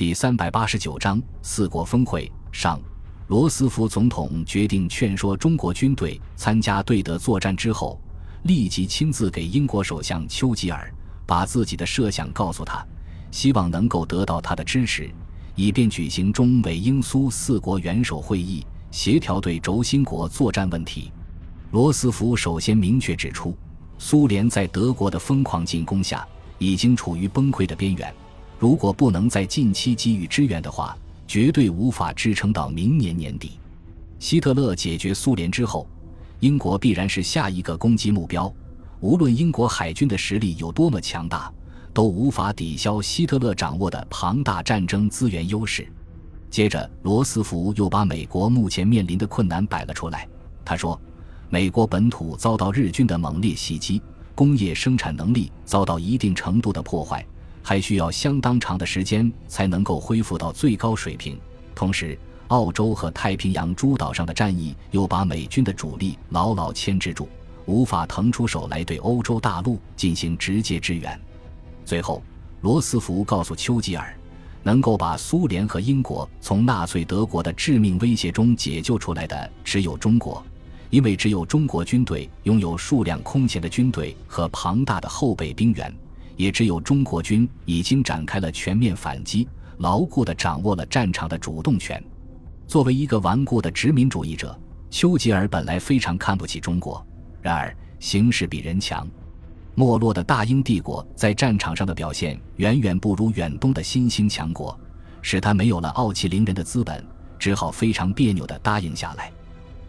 第三百八十九章四国峰会上，罗斯福总统决定劝说中国军队参加对德作战之后，立即亲自给英国首相丘吉尔把自己的设想告诉他，希望能够得到他的支持，以便举行中美英苏四国元首会议，协调对轴心国作战问题。罗斯福首先明确指出，苏联在德国的疯狂进攻下，已经处于崩溃的边缘。如果不能在近期给予支援的话，绝对无法支撑到明年年底。希特勒解决苏联之后，英国必然是下一个攻击目标。无论英国海军的实力有多么强大，都无法抵消希特勒掌握的庞大战争资源优势。接着，罗斯福又把美国目前面临的困难摆了出来。他说：“美国本土遭到日军的猛烈袭击，工业生产能力遭到一定程度的破坏。”还需要相当长的时间才能够恢复到最高水平。同时，澳洲和太平洋诸岛上的战役又把美军的主力牢牢牵制住，无法腾出手来对欧洲大陆进行直接支援。最后，罗斯福告诉丘吉尔，能够把苏联和英国从纳粹德国的致命威胁中解救出来的只有中国，因为只有中国军队拥有数量空前的军队和庞大的后备兵员。也只有中国军已经展开了全面反击，牢固地掌握了战场的主动权。作为一个顽固的殖民主义者，丘吉尔本来非常看不起中国。然而，形势比人强，没落的大英帝国在战场上的表现远远不如远东的新兴强国，使他没有了傲气凌人的资本，只好非常别扭地答应下来，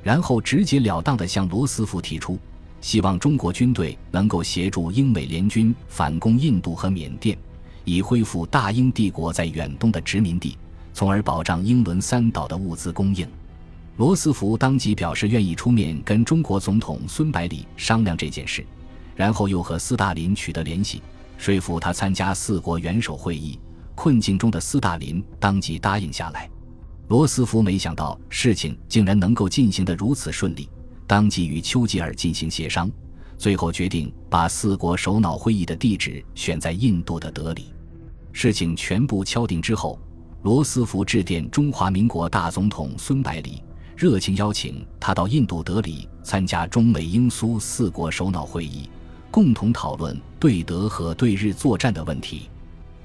然后直截了当地向罗斯福提出。希望中国军队能够协助英美联军反攻印度和缅甸，以恢复大英帝国在远东的殖民地，从而保障英伦三岛的物资供应。罗斯福当即表示愿意出面跟中国总统孙百里商量这件事，然后又和斯大林取得联系，说服他参加四国元首会议。困境中的斯大林当即答应下来。罗斯福没想到事情竟然能够进行得如此顺利。当即与丘吉尔进行协商，最后决定把四国首脑会议的地址选在印度的德里。事情全部敲定之后，罗斯福致电中华民国大总统孙百里，热情邀请他到印度德里参加中美英苏四国首脑会议，共同讨论对德和对日作战的问题。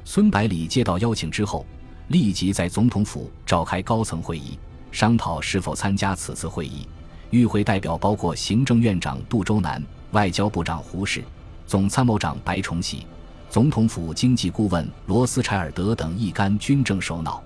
孙百里接到邀请之后，立即在总统府召开高层会议，商讨是否参加此次会议。与会代表包括行政院长杜周南、外交部长胡适、总参谋长白崇禧、总统府经济顾问罗斯柴尔德等一干军政首脑。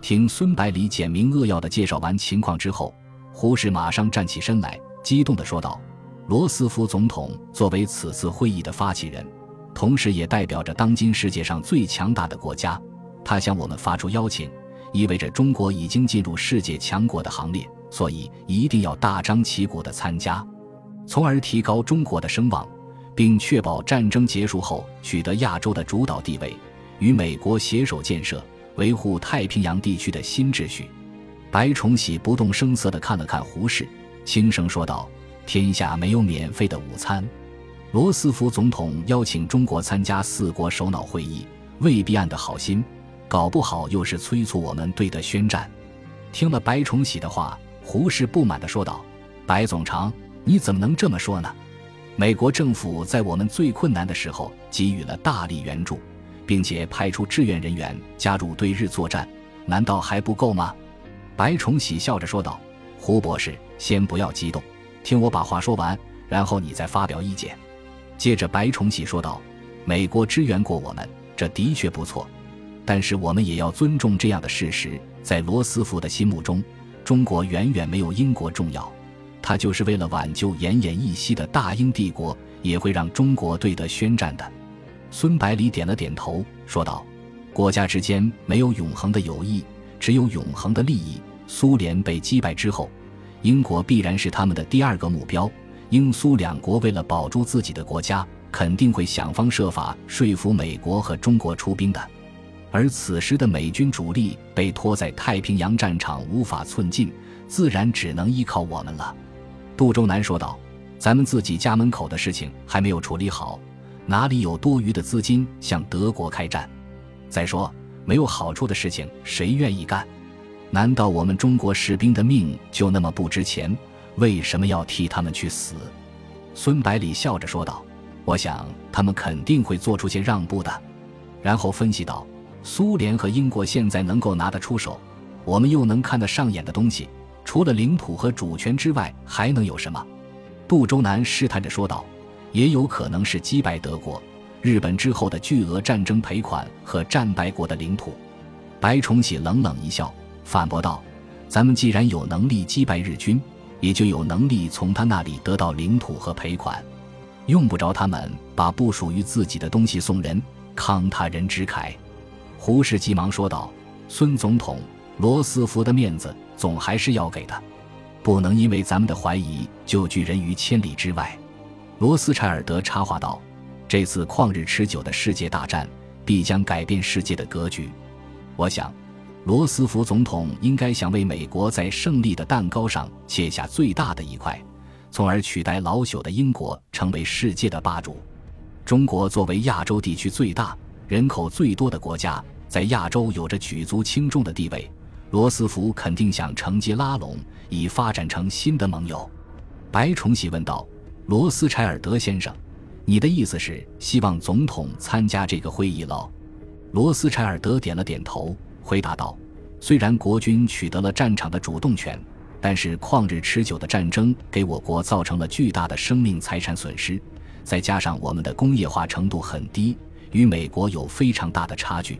听孙百里简明扼要的介绍完情况之后，胡适马上站起身来，激动地说道：“罗斯福总统作为此次会议的发起人，同时也代表着当今世界上最强大的国家，他向我们发出邀请，意味着中国已经进入世界强国的行列。”所以一定要大张旗鼓地参加，从而提高中国的声望，并确保战争结束后取得亚洲的主导地位，与美国携手建设、维护太平洋地区的新秩序。白崇禧不动声色地看了看胡适，轻声说道：“天下没有免费的午餐。罗斯福总统邀请中国参加四国首脑会议，未必按的好心，搞不好又是催促我们对德宣战。”听了白崇禧的话。胡适不满地说道：“白总长，你怎么能这么说呢？美国政府在我们最困难的时候给予了大力援助，并且派出志愿人员加入对日作战，难道还不够吗？”白崇禧笑着说道：“胡博士，先不要激动，听我把话说完，然后你再发表意见。”接着，白崇禧说道：“美国支援过我们，这的确不错，但是我们也要尊重这样的事实，在罗斯福的心目中。”中国远远没有英国重要，他就是为了挽救奄奄一息的大英帝国，也会让中国对德宣战的。孙百里点了点头，说道：“国家之间没有永恒的友谊，只有永恒的利益。苏联被击败之后，英国必然是他们的第二个目标。英苏两国为了保住自己的国家，肯定会想方设法说服美国和中国出兵的。”而此时的美军主力被拖在太平洋战场，无法寸进，自然只能依靠我们了。”杜周南说道，“咱们自己家门口的事情还没有处理好，哪里有多余的资金向德国开战？再说，没有好处的事情，谁愿意干？难道我们中国士兵的命就那么不值钱？为什么要替他们去死？”孙百里笑着说道：“我想他们肯定会做出些让步的。”然后分析道：“苏联和英国现在能够拿得出手，我们又能看得上眼的东西，除了领土和主权之外，还能有什么？”杜周南试探着说道：“也有可能是击败德国、日本之后的巨额战争赔款和战败国的领土。”白崇禧冷冷一笑，反驳道：“咱们既然有能力击败日军。”也就有能力从他那里得到领土和赔款，用不着他们把不属于自己的东西送人，慷他人之慨。胡适急忙说道：“孙总统，罗斯福的面子总还是要给的，不能因为咱们的怀疑就拒人于千里之外。”罗斯柴尔德插话道：“这次旷日持久的世界大战必将改变世界的格局，我想。”罗斯福总统应该想为美国在胜利的蛋糕上切下最大的一块，从而取代老朽的英国成为世界的霸主。中国作为亚洲地区最大、人口最多的国家，在亚洲有着举足轻重的地位。罗斯福肯定想乘机拉拢，以发展成新的盟友。白崇禧问道：“罗斯柴尔德先生，你的意思是希望总统参加这个会议喽？”罗斯柴尔德点了点头。回答道：“虽然国军取得了战场的主动权，但是旷日持久的战争给我国造成了巨大的生命财产损失，再加上我们的工业化程度很低，与美国有非常大的差距，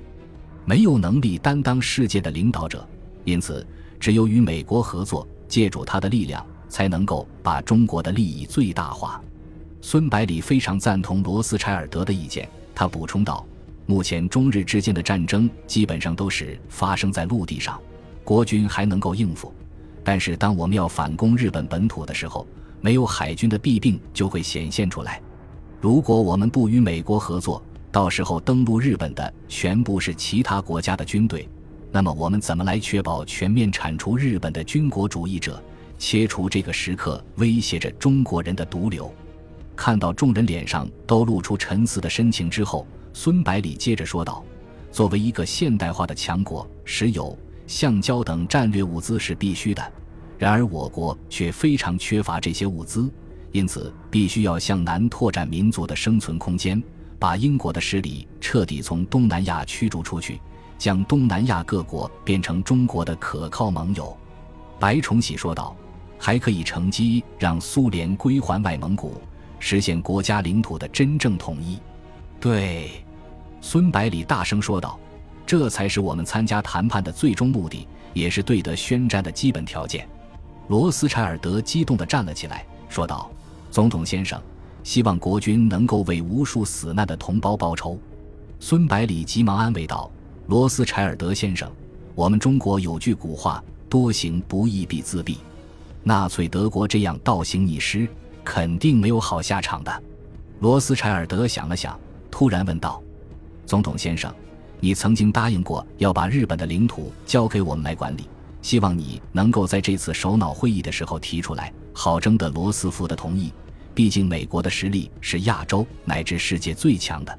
没有能力担当世界的领导者。因此，只有与美国合作，借助他的力量，才能够把中国的利益最大化。”孙百里非常赞同罗斯柴尔德的意见，他补充道。目前中日之间的战争基本上都是发生在陆地上，国军还能够应付。但是当我们要反攻日本本土的时候，没有海军的弊病就会显现出来。如果我们不与美国合作，到时候登陆日本的全部是其他国家的军队，那么我们怎么来确保全面铲除日本的军国主义者，切除这个时刻威胁着中国人的毒瘤？看到众人脸上都露出沉思的神情之后。孙百里接着说道：“作为一个现代化的强国，石油、橡胶等战略物资是必须的。然而我国却非常缺乏这些物资，因此必须要向南拓展民族的生存空间，把英国的势力彻底从东南亚驱逐出去，将东南亚各国变成中国的可靠盟友。”白崇禧说道：“还可以乘机让苏联归还外蒙古，实现国家领土的真正统一。”对。孙百里大声说道：“这才是我们参加谈判的最终目的，也是对德宣战的基本条件。”罗斯柴尔德激动地站了起来，说道：“总统先生，希望国军能够为无数死难的同胞报仇。”孙百里急忙安慰道：“罗斯柴尔德先生，我们中国有句古话，多行不义必自毙。纳粹德国这样倒行逆施，肯定没有好下场的。”罗斯柴尔德想了想，突然问道。总统先生，你曾经答应过要把日本的领土交给我们来管理，希望你能够在这次首脑会议的时候提出来，好征得罗斯福的同意。毕竟美国的实力是亚洲乃至世界最强的。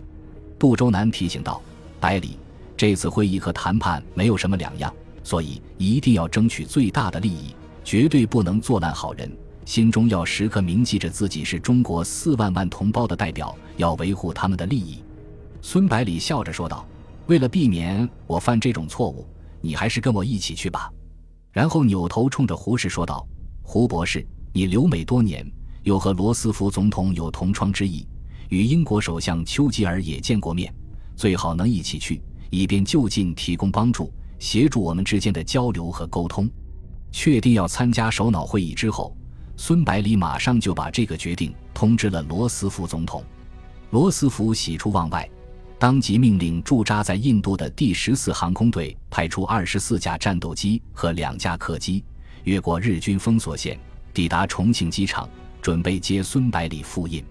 杜周南提醒道：“百里，这次会议和谈判没有什么两样，所以一定要争取最大的利益，绝对不能做烂好人。心中要时刻铭记着自己是中国四万万同胞的代表，要维护他们的利益。”孙百里笑着说道：“为了避免我犯这种错误，你还是跟我一起去吧。”然后扭头冲着胡适说道：“胡博士，你留美多年，又和罗斯福总统有同窗之谊，与英国首相丘吉尔也见过面，最好能一起去，以便就近提供帮助，协助我们之间的交流和沟通。”确定要参加首脑会议之后，孙百里马上就把这个决定通知了罗斯福总统。罗斯福喜出望外。当即命令驻扎在印度的第十四航空队派出二十四架战斗机和两架客机，越过日军封锁线，抵达重庆机场，准备接孙百里赴印。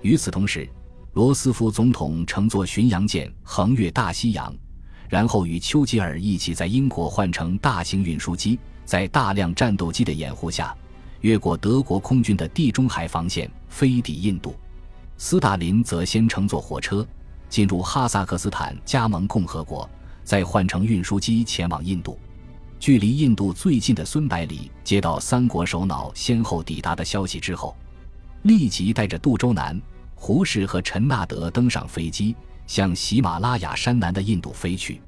与此同时，罗斯福总统乘坐巡洋舰横越大西洋，然后与丘吉尔一起在英国换乘大型运输机，在大量战斗机的掩护下，越过德国空军的地中海防线，飞抵印度。斯大林则先乘坐火车。进入哈萨克斯坦加盟共和国，再换乘运输机前往印度。距离印度最近的孙百里接到三国首脑先后抵达的消息之后，立即带着杜周南、胡适和陈纳德登上飞机，向喜马拉雅山南的印度飞去。